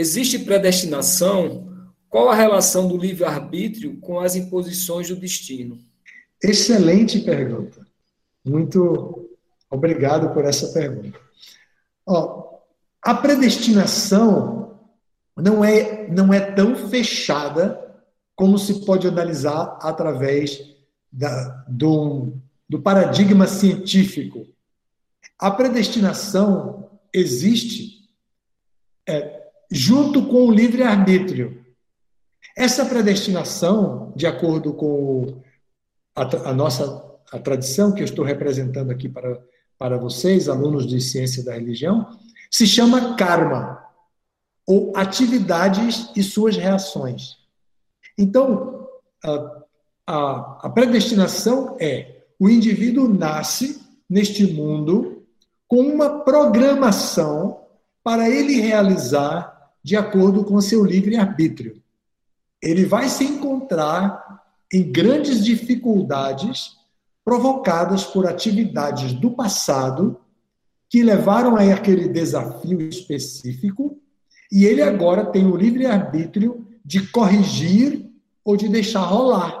Existe predestinação? Qual a relação do livre-arbítrio com as imposições do destino? Excelente pergunta. Muito obrigado por essa pergunta. Ó, a predestinação não é, não é tão fechada como se pode analisar através da, do, do paradigma científico. A predestinação existe é, junto com o livre-arbítrio. Essa predestinação, de acordo com a, a, nossa a tradição que eu estou representando aqui para, para vocês, alunos de ciência da religião, se chama karma, ou atividades e suas reações. Então, a, a, a predestinação é o indivíduo nasce neste mundo com uma programação para ele realizar de acordo com seu livre-arbítrio ele vai se encontrar em grandes dificuldades provocadas por atividades do passado que levaram a aquele desafio específico, e ele agora tem o livre-arbítrio de corrigir ou de deixar rolar,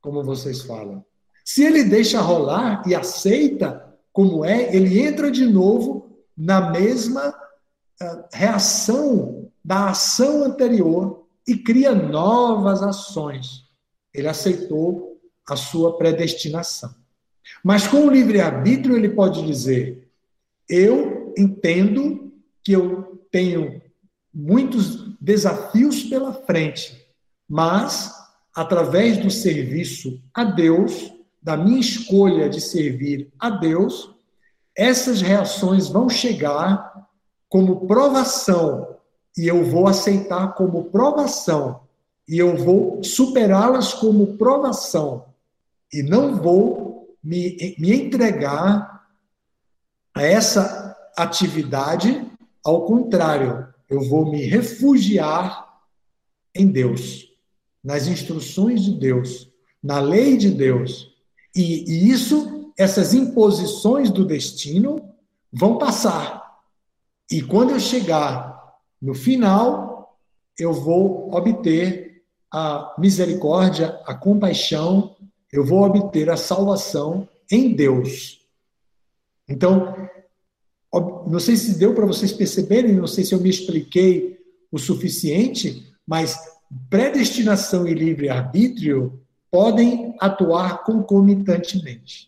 como vocês falam. Se ele deixa rolar e aceita como é, ele entra de novo na mesma reação da ação anterior e cria novas ações. Ele aceitou a sua predestinação. Mas com o livre-arbítrio, ele pode dizer: eu entendo que eu tenho muitos desafios pela frente, mas através do serviço a Deus, da minha escolha de servir a Deus, essas reações vão chegar como provação e eu vou aceitar como provação, e eu vou superá-las como provação, e não vou me, me entregar a essa atividade, ao contrário, eu vou me refugiar em Deus, nas instruções de Deus, na lei de Deus. E, e isso, essas imposições do destino vão passar. E quando eu chegar no final, eu vou obter a misericórdia, a compaixão, eu vou obter a salvação em Deus. Então, não sei se deu para vocês perceberem, não sei se eu me expliquei o suficiente, mas predestinação e livre-arbítrio podem atuar concomitantemente.